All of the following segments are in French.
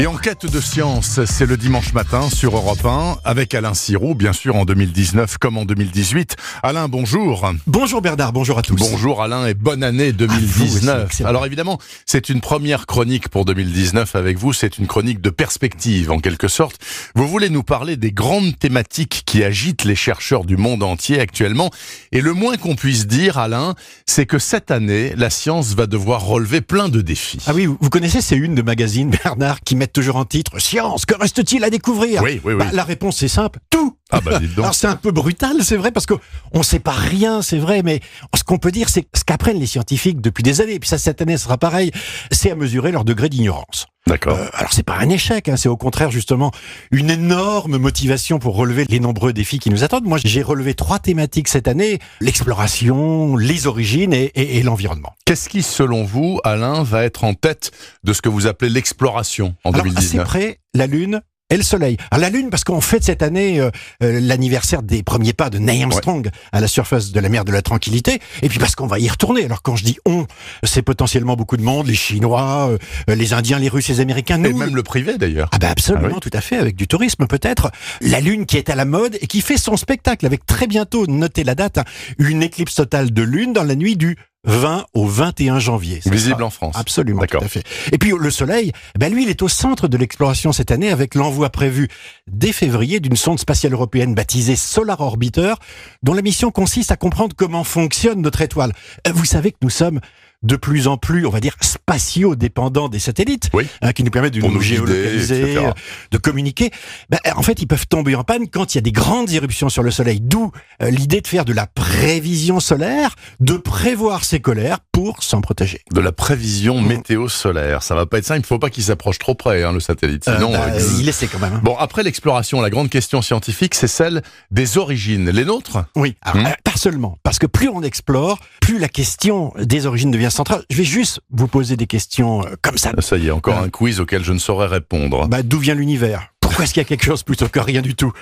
Et en quête de science, c'est le dimanche matin sur Europe 1 avec Alain Sirou, bien sûr en 2019 comme en 2018. Alain, bonjour. Bonjour Bernard, bonjour à tous. Bonjour Alain et bonne année 2019. Alors évidemment, c'est une première chronique pour 2019 avec vous, c'est une chronique de perspective en quelque sorte. Vous voulez nous parler des grandes thématiques qui agitent les chercheurs du monde entier actuellement et le moins qu'on puisse dire Alain, c'est que cette année, la science va devoir relever plein de défis. Ah oui, vous connaissez ces unes de magazines Bernard qui mettent toujours en titre. Science, que reste-t-il à découvrir? Oui, oui, oui. Bah, la réponse est simple, tout Ah bah donc. Alors c'est un peu brutal, c'est vrai, parce qu'on ne sait pas rien, c'est vrai, mais ce qu'on peut dire, c'est ce qu'apprennent les scientifiques depuis des années, et puis ça cette année sera pareil, c'est à mesurer leur degré d'ignorance. D'accord. Euh, alors c'est pas un échec, hein, c'est au contraire justement une énorme motivation pour relever les nombreux défis qui nous attendent. Moi j'ai relevé trois thématiques cette année, l'exploration, les origines et, et- et l'environnement. Qu'est-ce qui, selon vous, Alain, va être en tête de ce que vous appelez l'exploration en Alors, assez 2019 près, la Lune et le Soleil. Alors, la Lune, parce qu'on fête cette année euh, euh, l'anniversaire des premiers pas de Neil Armstrong à la surface de la mer de la Tranquillité, et puis parce qu'on va y retourner. Alors quand je dis on, c'est potentiellement beaucoup de monde, les Chinois, euh, les Indiens, les Russes, les Américains, Et nous. même le privé d'ailleurs. Ah ben absolument, Ah oui. tout à fait, avec du tourisme peut-être. La Lune qui est à la mode et qui fait son spectacle avec très bientôt, notez la date, hein, une éclipse totale de Lune dans la nuit du 20 au 21 janvier. Visible en France. Absolument, tout D'accord. à fait. Et puis le Soleil, ben lui, il est au centre de l'exploration cette année avec l'envoi prévu dès février d'une sonde spatiale européenne baptisée Solar Orbiter, dont la mission consiste à comprendre comment fonctionne notre étoile. Euh, Vous savez que nous sommes de plus en plus, on va dire, spatio-dépendants des satellites, Oui. hein, qui nous permettent de Pour nous, guider, géolocaliser, euh, de communiquer. Ben, en fait, ils peuvent tomber en panne quand il y a des grandes éruptions sur le Soleil. D'où euh, l'idée de faire de la prévision solaire, de prévoir ses colères pour s'en protéger. De la prévision météo solaire. Ça va pas être ça. Il ne faut pas qu'il s'approche trop près, hein, le satellite. Sinon, Euh, bah, euh, il essaie quand même. hein. Bon, après l'exploration, la grande question scientifique, c'est celle des origines. Les nôtres? Oui, alors, Hmm. euh, pas seulement, parce que plus on explore, plus la question des origines devient Je vais juste vous poser des questions euh, comme ça. Ça y est, encore Ah. un quiz auquel je ne saurais répondre. Bah, d'où vient l'univers? Pourquoi est-ce qu'il y a quelque chose plutôt que rien du tout?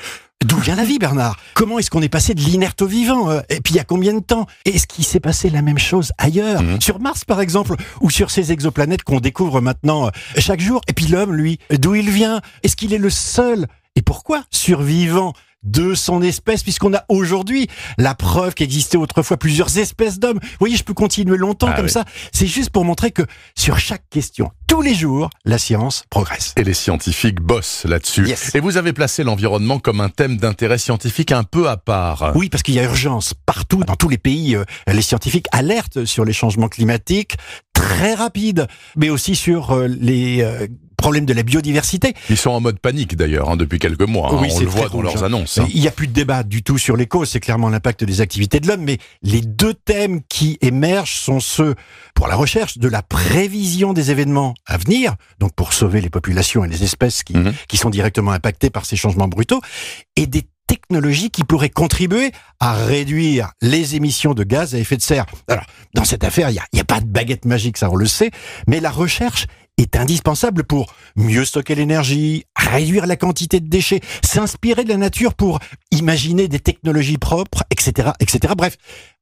D'où vient la vie, Bernard? Comment est-ce qu'on est passé de l'inerte au vivant? Euh, Et puis il y a combien de temps? Est-ce qu'il s'est passé la même chose ailleurs Mhm. Sur Mars, par exemple, ou sur ces exoplanètes qu'on découvre maintenant euh, chaque jour? Et puis l'homme, lui, d'où il vient? Est-ce qu'il est le seul? Et pourquoi survivant? De son espèce, puisqu'on a aujourd'hui la preuve qu'existait autrefois plusieurs espèces d'hommes. Vous voyez, je peux continuer longtemps Ah comme oui. ça. C'est juste pour montrer que sur chaque question, tous les jours, la science progresse. Et les scientifiques bossent là-dessus. Yes. Et vous avez placé l'environnement comme un thème d'intérêt scientifique un peu à part. Oui, parce qu'il y a urgence partout, dans tous les pays. euh, les scientifiques alertent sur les changements climatiques très rapides, mais aussi sur euh, les problèmes de la biodiversité. Ils sont en mode panique d'ailleurs hein, depuis quelques mois. hein. Oui, On c'est le voit dans leurs hein. annonces. hein. Il n'y a plus de débat du tout sur les causes, c'est clairement l'impact des activités de l'homme, mais les deux thèmes qui émergent sont ceux pour la recherche de la prévision des événements à venir, donc pour sauver les populations et les espèces qui, Mhm. qui sont directement impactées par ces changements brutaux, et des technologies qui pourraient contribuer à réduire les émissions de gaz à effet de serre. Alors, dans cette affaire, il n'y a pas de baguette magique, ça on le sait, mais la recherche est indispensable pour mieux stocker l'énergie, réduire la quantité de déchets, s'inspirer de la nature pour imaginer des technologies propres, etc., etc. Bref,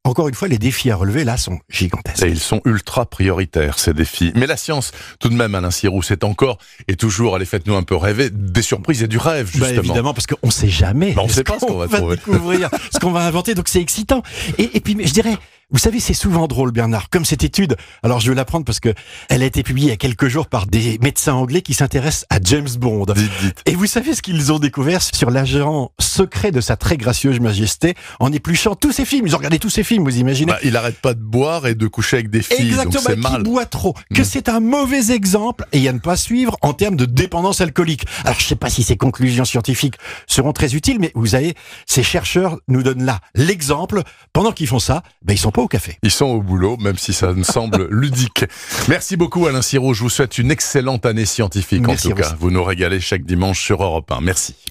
encore une fois, les défis à relever là sont gigantesques. Et ils sont ultra prioritaires, ces défis. Mais la science, tout de même, Alain Sirou, c'est encore et toujours, allez, faites-nous un peu rêver, des surprises et du rêve, Bah, justement. évidemment, parce qu'on sait jamais. Bah, on sait pas ce qu'on va trouver. découvrir, ce qu'on va inventer, donc c'est excitant. Et, et puis, je dirais, vous savez, c'est souvent drôle, Bernard, comme cette étude. Alors, je vais l'apprendre parce que elle a été publiée il y a quelques jours par des médecins anglais qui s'intéressent à James Bond. Dites, dites. Et vous savez ce qu'ils ont découvert sur l'agent secret de sa très gracieuse majesté? En épluchant tous ses films. Ils ont regardé tous ses films, vous imaginez? Bah, il arrête pas de boire et de coucher avec des filles, Exactement, c'est qui mal. boit trop, que Mm. c'est un mauvais exemple et à ne pas suivre en termes de dépendance alcoolique. Alors je sais pas si ces conclusions scientifiques seront très utiles, mais vous savez, ces chercheurs nous donnent là l'exemple. Pendant qu'ils font ça, ben ils sont pas au café. Ils sont au boulot, même si ça me semble ludique. Merci beaucoup Alain Sirot, je vous souhaite une excellente année scientifique Merci en tout vous cas. Vous nous régalez chaque dimanche sur Europe 1. Merci.